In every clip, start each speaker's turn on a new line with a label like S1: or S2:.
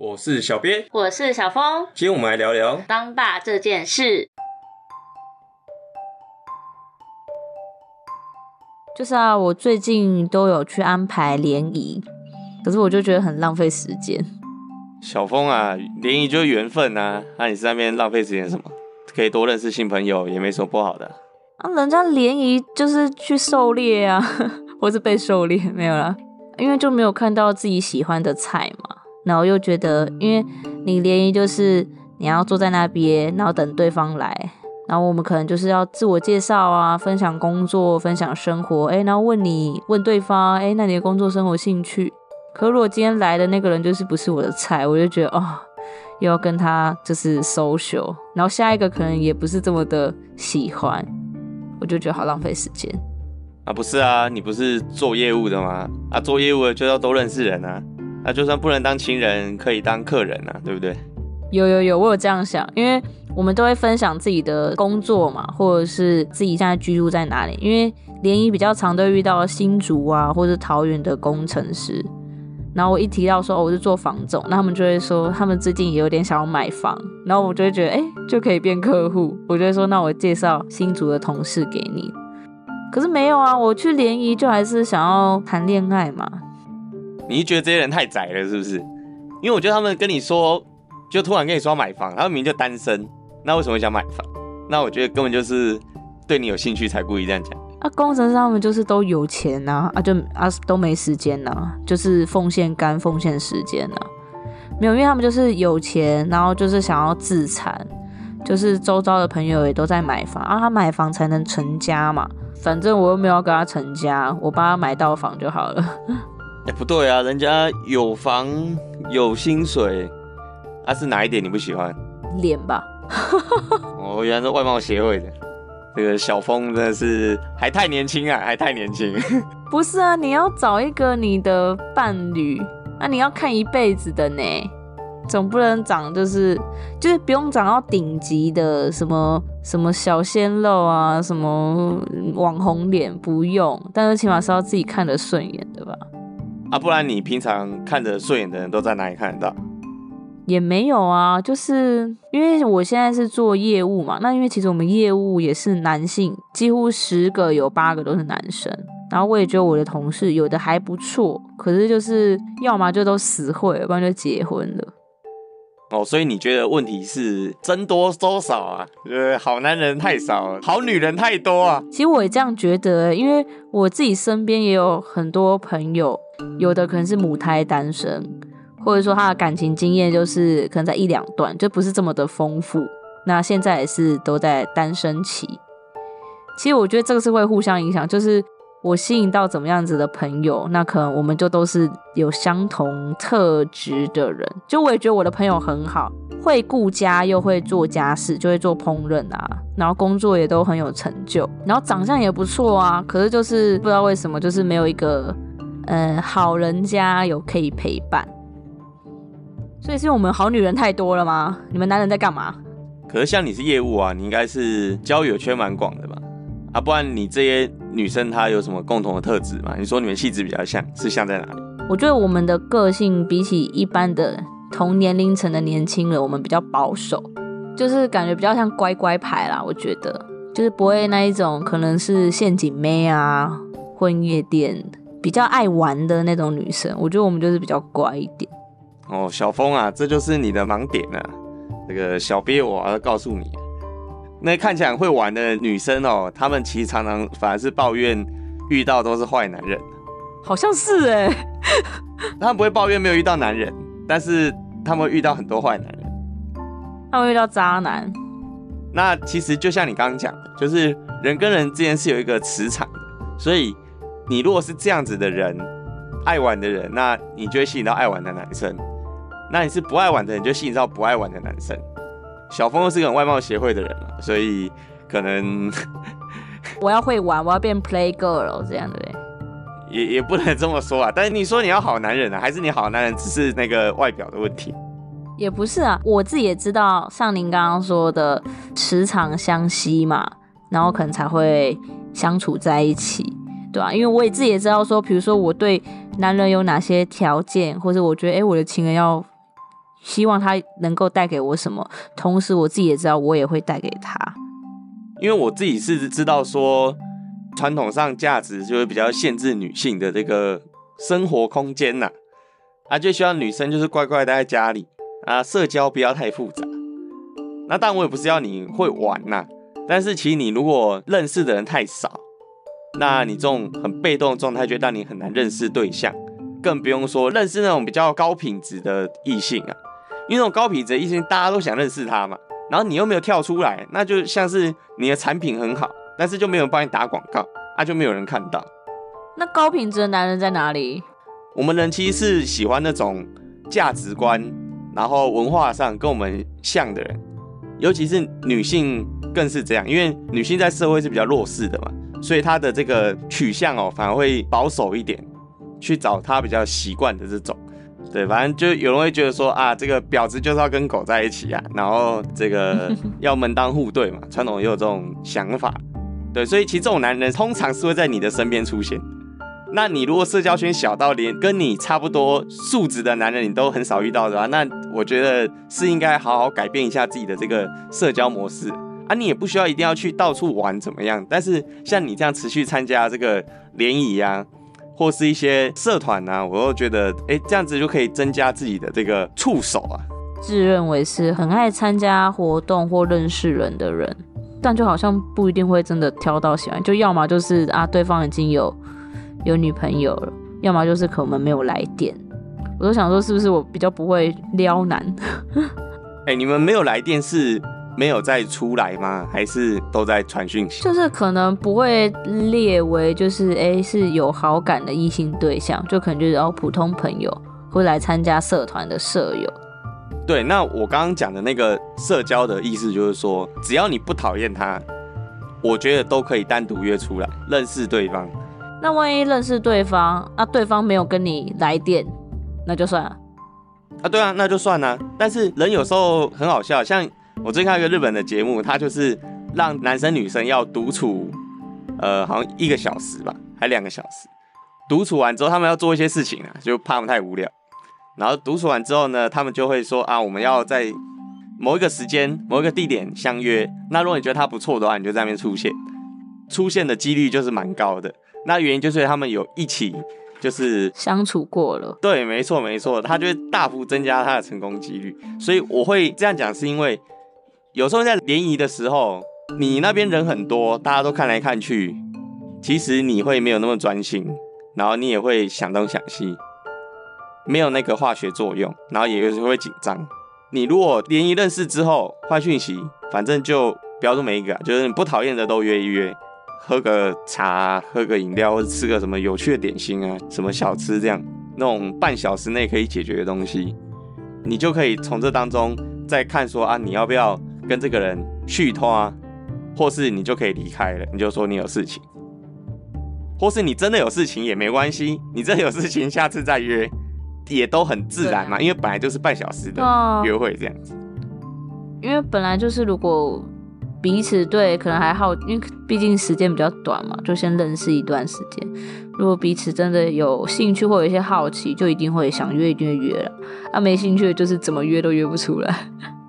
S1: 我是小编，
S2: 我是小峰，
S1: 今天我们来聊聊
S2: 当爸这件事。
S3: 就是啊，我最近都有去安排联谊，可是我就觉得很浪费时间。
S1: 小峰啊，联谊就是缘分呐，那你在那边浪费时间什么？可以多认识新朋友，也没什么不好的。
S3: 啊，人家联谊就是去狩猎啊，或是被狩猎，没有啦，因为就没有看到自己喜欢的菜嘛。然后又觉得，因为你联谊就是你要坐在那边，然后等对方来，然后我们可能就是要自我介绍啊，分享工作，分享生活，哎，然后问你问对方，哎，那你的工作、生活、兴趣。可如果今天来的那个人就是不是我的菜，我就觉得哦，又要跟他就是 social，然后下一个可能也不是这么的喜欢，我就觉得好浪费时间。
S1: 啊，不是啊，你不是做业务的吗？啊，做业务的就要都认识人啊。那就算不能当亲人，可以当客人啊，对不对？
S3: 有有有，我有这样想，因为我们都会分享自己的工作嘛，或者是自己现在居住在哪里。因为联谊比较常都遇到新竹啊，或者桃园的工程师。然后我一提到说我是做房总，那他们就会说他们最近也有点想要买房，然后我就会觉得哎，就可以变客户。我就会说那我介绍新竹的同事给你。可是没有啊，我去联谊就还是想要谈恋爱嘛。
S1: 你觉得这些人太窄了，是不是？因为我觉得他们跟你说，就突然跟你说买房，他们明明就单身，那为什么会想买房？那我觉得根本就是对你有兴趣才故意这样讲。
S3: 啊，工程师他们就是都有钱呐，啊就啊都没时间呐，就是奉献肝奉献时间呐，没有，因为他们就是有钱，然后就是想要自残，就是周遭的朋友也都在买房，啊他买房才能成家嘛，反正我又没有跟他成家，我帮他买到房就好了。
S1: 哎，不对啊，人家有房有薪水，啊是哪一点你不喜欢？
S3: 脸吧。
S1: 哦，原来是外貌协会的，这个小峰真的是还太年轻啊，还太年轻。
S3: 不是啊，你要找一个你的伴侣，那你要看一辈子的呢，总不能长就是就是不用长到顶级的什么什么小鲜肉啊，什么网红脸不用，但是起码是要自己看得顺眼的吧。
S1: 啊，不然你平常看着顺眼的人都在哪里看得到？
S3: 也没有啊，就是因为我现在是做业务嘛，那因为其实我们业务也是男性，几乎十个有八个都是男生。然后我也觉得我的同事有的还不错，可是就是要么就都死会，不然就结婚了。
S1: 哦，所以你觉得问题是僧多粥少啊？呃，好男人太少，好女人太多啊？
S3: 其实我也这样觉得，因为我自己身边也有很多朋友。有的可能是母胎单身，或者说他的感情经验就是可能在一两段，就不是这么的丰富。那现在也是都在单身期。其实我觉得这个是会互相影响，就是我吸引到怎么样子的朋友，那可能我们就都是有相同特质的人。就我也觉得我的朋友很好，会顾家又会做家事，就会做烹饪啊，然后工作也都很有成就，然后长相也不错啊。可是就是不知道为什么，就是没有一个。嗯，好人家有可以陪伴，所以是因为我们好女人太多了吗？你们男人在干嘛？
S1: 可是像你是业务啊，你应该是交友圈蛮广的吧？啊，不然你这些女生她有什么共同的特质吗？你说你们气质比较像，是像在哪里？
S3: 我觉得我们的个性比起一般的同年龄层的年轻人，我们比较保守，就是感觉比较像乖乖牌啦。我觉得就是不会那一种可能是陷阱妹啊，混夜店。比较爱玩的那种女生，我觉得我们就是比较乖一点。
S1: 哦，小峰啊，这就是你的盲点啊！这个小鳖我要告诉你，那看起来会玩的女生哦，她们其实常常反而是抱怨遇到都是坏男人。
S3: 好像是哎，
S1: 她们不会抱怨没有遇到男人，但是她们会遇到很多坏男人。
S3: 她们遇到渣男。
S1: 那其实就像你刚刚讲的，就是人跟人之间是有一个磁场的，所以。你如果是这样子的人，爱玩的人，那你就会吸引到爱玩的男生；那你是不爱玩的人，就吸引到不爱玩的男生。小峰又是个外貌协会的人嘛，所以可能
S3: 我要会玩，我要变 play girl 这样的嘞，
S1: 也也不能这么说啊。但是你说你要好男人啊，还是你好男人只是那个外表的问题？
S3: 也不是啊，我自己也知道，像您刚刚说的磁场相吸嘛，然后可能才会相处在一起。对啊，因为我也自己也知道说，比如说我对男人有哪些条件，或者我觉得哎，我的情人要希望他能够带给我什么，同时我自己也知道我也会带给他。
S1: 因为我自己是知道说，传统上价值就会比较限制女性的这个生活空间呐，啊，就希望女生就是乖乖待在家里啊，社交不要太复杂。那但我也不是要你会玩呐，但是其实你如果认识的人太少，那你这种很被动的状态，就让你很难认识对象，更不用说认识那种比较高品质的异性啊。因为那种高品质的异性，大家都想认识他嘛。然后你又没有跳出来，那就像是你的产品很好，但是就没有人帮你打广告，啊，就没有人看到。
S3: 那高品质的男人在哪里？
S1: 我们人其实是喜欢那种价值观，然后文化上跟我们像的人，尤其是女性更是这样，因为女性在社会是比较弱势的嘛，所以她的这个取向哦，反而会保守一点，去找她比较习惯的这种。对，反正就有人会觉得说啊，这个婊子就是要跟狗在一起啊，然后这个 要门当户对嘛，传统也有这种想法。对，所以其实这种男人通常是会在你的身边出现。那你如果社交圈小到连跟你差不多素质的男人你都很少遇到的话，那我觉得是应该好好改变一下自己的这个社交模式啊。你也不需要一定要去到处玩怎么样，但是像你这样持续参加这个联谊啊。或是一些社团啊，我都觉得，哎，这样子就可以增加自己的这个触手啊。
S3: 自认为是很爱参加活动或认识人的人，但就好像不一定会真的挑到喜欢，就要么就是啊，对方已经有有女朋友了，要么就是可能没有来电。我都想说，是不是我比较不会撩男？
S1: 哎，你们没有来电是？没有再出来吗？还是都在传讯息？
S3: 就是可能不会列为就是哎是有好感的异性对象，就可能就是哦普通朋友会来参加社团的舍友。
S1: 对，那我刚刚讲的那个社交的意思就是说，只要你不讨厌他，我觉得都可以单独约出来认识对方。
S3: 那万一认识对方啊，对方没有跟你来电，那就算了。
S1: 啊，对啊，那就算了。但是人有时候很好笑，像。我最近看一个日本的节目，他就是让男生女生要独处，呃，好像一个小时吧，还两个小时。独处完之后，他们要做一些事情啊，就怕他们太无聊。然后独处完之后呢，他们就会说啊，我们要在某一个时间、某一个地点相约。那如果你觉得他不错的话，你就在那边出现，出现的几率就是蛮高的。那原因就是他们有一起就是
S3: 相处过了。
S1: 对，没错没错，他就会大幅增加他的成功几率。所以我会这样讲，是因为。有时候在联谊的时候，你那边人很多，大家都看来看去，其实你会没有那么专心，然后你也会想东想西，没有那个化学作用，然后也有时候会紧张。你如果联谊认识之后换讯息，反正就标注每一个，就是你不讨厌的都约一约，喝个茶，喝个饮料，或者吃个什么有趣的点心啊，什么小吃这样，那种半小时内可以解决的东西，你就可以从这当中再看说啊，你要不要？跟这个人续拖，或是你就可以离开了，你就说你有事情，或是你真的有事情也没关系，你真的有事情下次再约，也都很自然嘛，因为本来就是半小时的约会这样子。
S3: 因为本来就是如果彼此对可能还好，因为毕竟时间比较短嘛，就先认识一段时间。如果彼此真的有兴趣或有一些好奇，就一定会想约，一定会约了。啊，没兴趣就是怎么约都约不出来。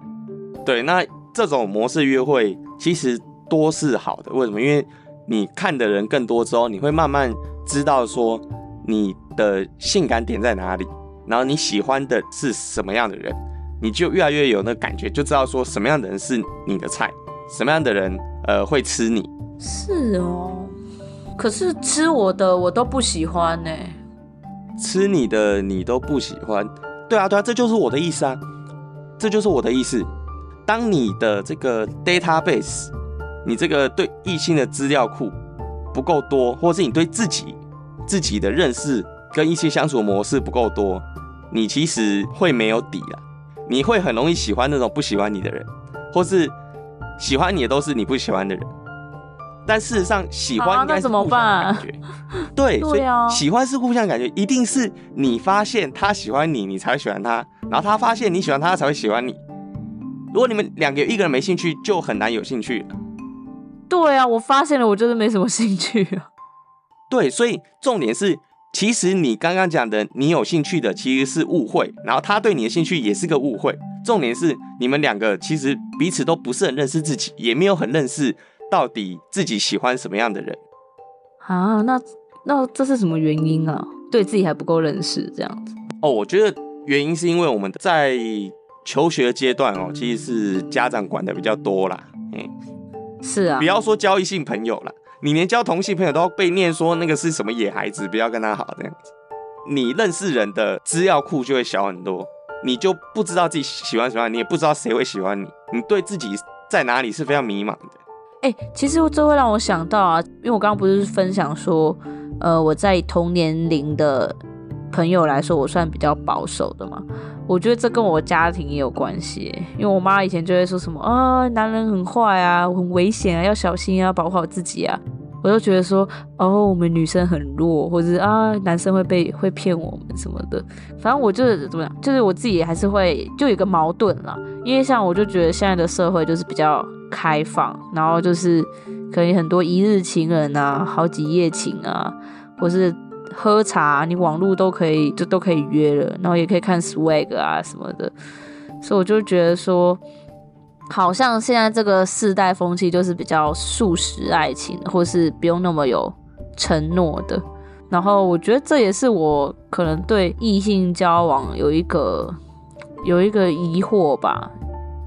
S1: 对，那。这种模式约会其实多是好的，为什么？因为你看的人更多之后，你会慢慢知道说你的性感点在哪里，然后你喜欢的是什么样的人，你就越来越有那感觉，就知道说什么样的人是你的菜，什么样的人呃会吃你。
S3: 是哦，可是吃我的我都不喜欢呢。
S1: 吃你的你都不喜欢？对啊对啊，这就是我的意思啊，这就是我的意思。当你的这个 database，你这个对异性的资料库不够多，或是你对自己自己的认识跟异性相处模式不够多，你其实会没有底了。你会很容易喜欢那种不喜欢你的人，或是喜欢你的都是你不喜欢的人。但事实上，喜欢应该是互相感觉。对，所以喜欢是互相感觉，一定是你发现他喜欢你，你才会喜欢他，然后他发现你喜欢他，才会喜欢你。如果你们两个有一个人没兴趣，就很难有兴趣。
S3: 对啊，我发现了，我就是没什么兴趣啊。
S1: 对，所以重点是其实你刚刚讲的你有兴趣的其实是误会，然后他对你的兴趣也是个误会。重点是你们两个其实彼此都不是很认识自己，也没有很认识到底自己喜欢什么样的人。
S3: 啊，那那这是什么原因啊？对自己还不够认识，这样子。
S1: 哦，我觉得原因是因为我们在求学阶段哦，其实是家长管的比较多啦。嗯，
S3: 是啊
S1: 不，要说交异性朋友啦，你连交同性朋友都要被念说那个是什么野孩子，不要跟他好这样子。你认识人的资料库就会小很多，你就不知道自己喜欢什么，你也不知道谁会喜欢你，你对自己在哪里是非常迷茫的。
S3: 哎、其实这会让我想到啊，因为我刚刚不是分享说，呃，我在同年龄的朋友来说，我算比较保守的嘛。我觉得这跟我家庭也有关系，因为我妈以前就会说什么啊，男人很坏啊，很危险啊，要小心啊，保护好自己啊。我就觉得说，哦，我们女生很弱，或者啊，男生会被会骗我们什么的。反正我就是怎么样，就是我自己还是会就有一个矛盾啦。因为像我就觉得现在的社会就是比较开放，然后就是可能很多一日情人啊，好几夜情啊，或是喝茶，你网络都可以就都可以约了，然后也可以看 swag 啊什么的，所以我就觉得说，好像现在这个世代风气就是比较速食爱情，或是不用那么有承诺的。然后我觉得这也是我可能对异性交往有一个有一个疑惑吧，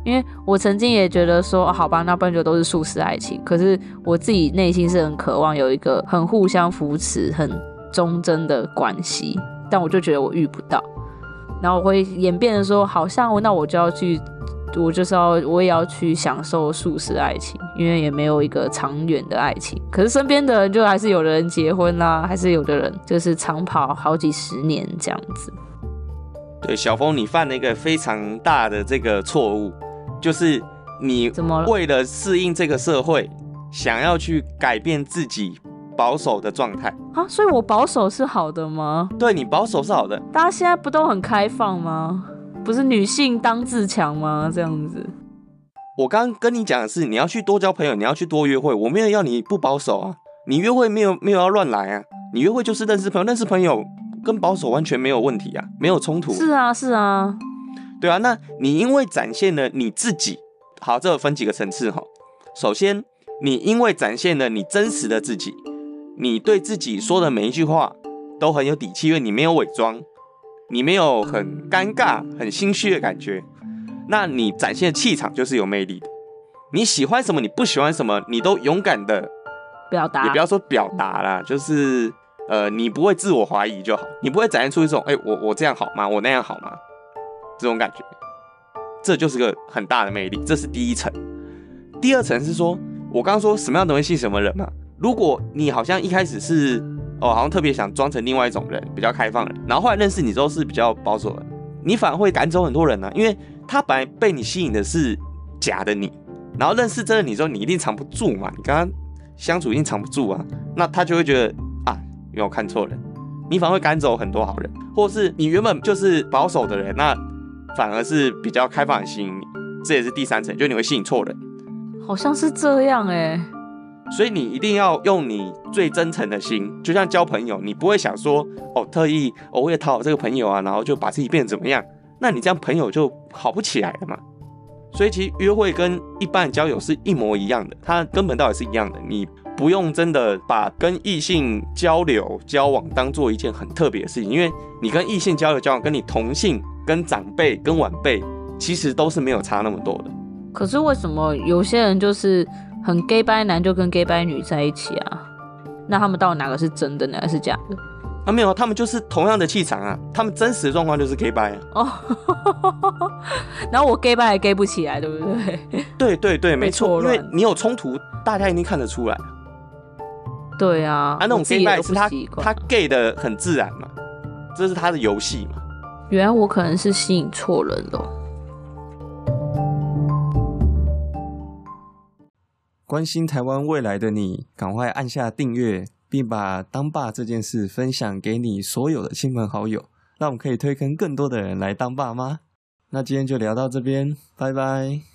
S3: 因为我曾经也觉得说，好吧，那不然就都是速食爱情。可是我自己内心是很渴望有一个很互相扶持、很忠贞的关系，但我就觉得我遇不到，然后我会演变的说，好像那我就要去，我就是要我也要去享受素食爱情，因为也没有一个长远的爱情。可是身边的人就还是有的人结婚啦，还是有的人就是长跑好几十年这样子。
S1: 对，小峰，你犯了一个非常大的这个错误，就是你
S3: 怎么
S1: 为了适应这个社会，想要去改变自己保守的状态。
S3: 啊，所以我保守是好的吗？
S1: 对你保守是好的，
S3: 大家现在不都很开放吗？不是女性当自强吗？这样子，
S1: 我刚刚跟你讲的是，你要去多交朋友，你要去多约会。我没有要你不保守啊，你约会没有没有要乱来啊，你约会就是认识朋友，认识朋友跟保守完全没有问题啊，没有冲突。
S3: 是啊，是啊，
S1: 对啊，那你因为展现了你自己，好，这有分几个层次哈。首先，你因为展现了你真实的自己，你对自己说的每一句话都很有底气，因为你没有伪装，你没有很尴尬、很心虚的感觉，那你展现的气场就是有魅力的。你喜欢什么，你不喜欢什么，你都勇敢的，
S3: 表达
S1: 也不要说表达啦，就是呃，你不会自我怀疑就好，你不会展现出一种，哎、我我这样好吗？我那样好吗？这种感觉，这就是个很大的魅力，这是第一层。第二层是说，我刚刚说什么样的东西吸引什么人嘛？如果你好像一开始是哦，好像特别想装成另外一种人，比较开放人，然后后来认识你之后是比较保守的，你反而会赶走很多人呢、因为他本来被你吸引的是假的你，然后认识真的你之后，你一定藏不住嘛，你刚刚相处一定藏不住啊，那他就会觉得啊，因为我看错人，你反而会赶走很多好人，或是你原本就是保守的人，那反而是比较开放的吸引你，这也是第三层，就你会吸引错人。
S3: 好像是这样哎、
S1: 所以你一定要用你最真诚的心，就像交朋友，你不会想说哦，特意我，为了讨好这个朋友啊，然后就把自己变得怎么样？那你这样朋友就好不起来了嘛。所以其实约会跟一般的交友是一模一样的，它根本道理是一样的。你不用真的把跟异性交流交往当做一件很特别的事情，因为你跟异性交流交往，跟你同性、跟长辈、跟晚辈，其实都是没有差那么多的。
S3: 可是为什么有些人就是很 gay 掰男就跟 gay 掰女在一起啊？那他们到底哪个是真的，哪个是假的？
S1: 啊，没有，他们就是同样的气场啊，他们真实的状况就是 gay 拜啊。
S3: 哦，然后我 gay 掰还 gay 不起来，对不对？
S1: 对对对，没错，因为你有冲突，大家一定看得出来。啊，
S3: 对啊，啊
S1: 那种 gay
S3: 己也都
S1: 拜是他他 gay 的很自然嘛，这是他的游戏嘛。
S3: 原来我可能是吸引错人了。
S1: 关心台湾未来的你，赶快按下订阅，并把当爸这件事分享给你所有的亲朋好友，让我们可以推坑更多的人来当爸妈。那今天就聊到这边，拜拜。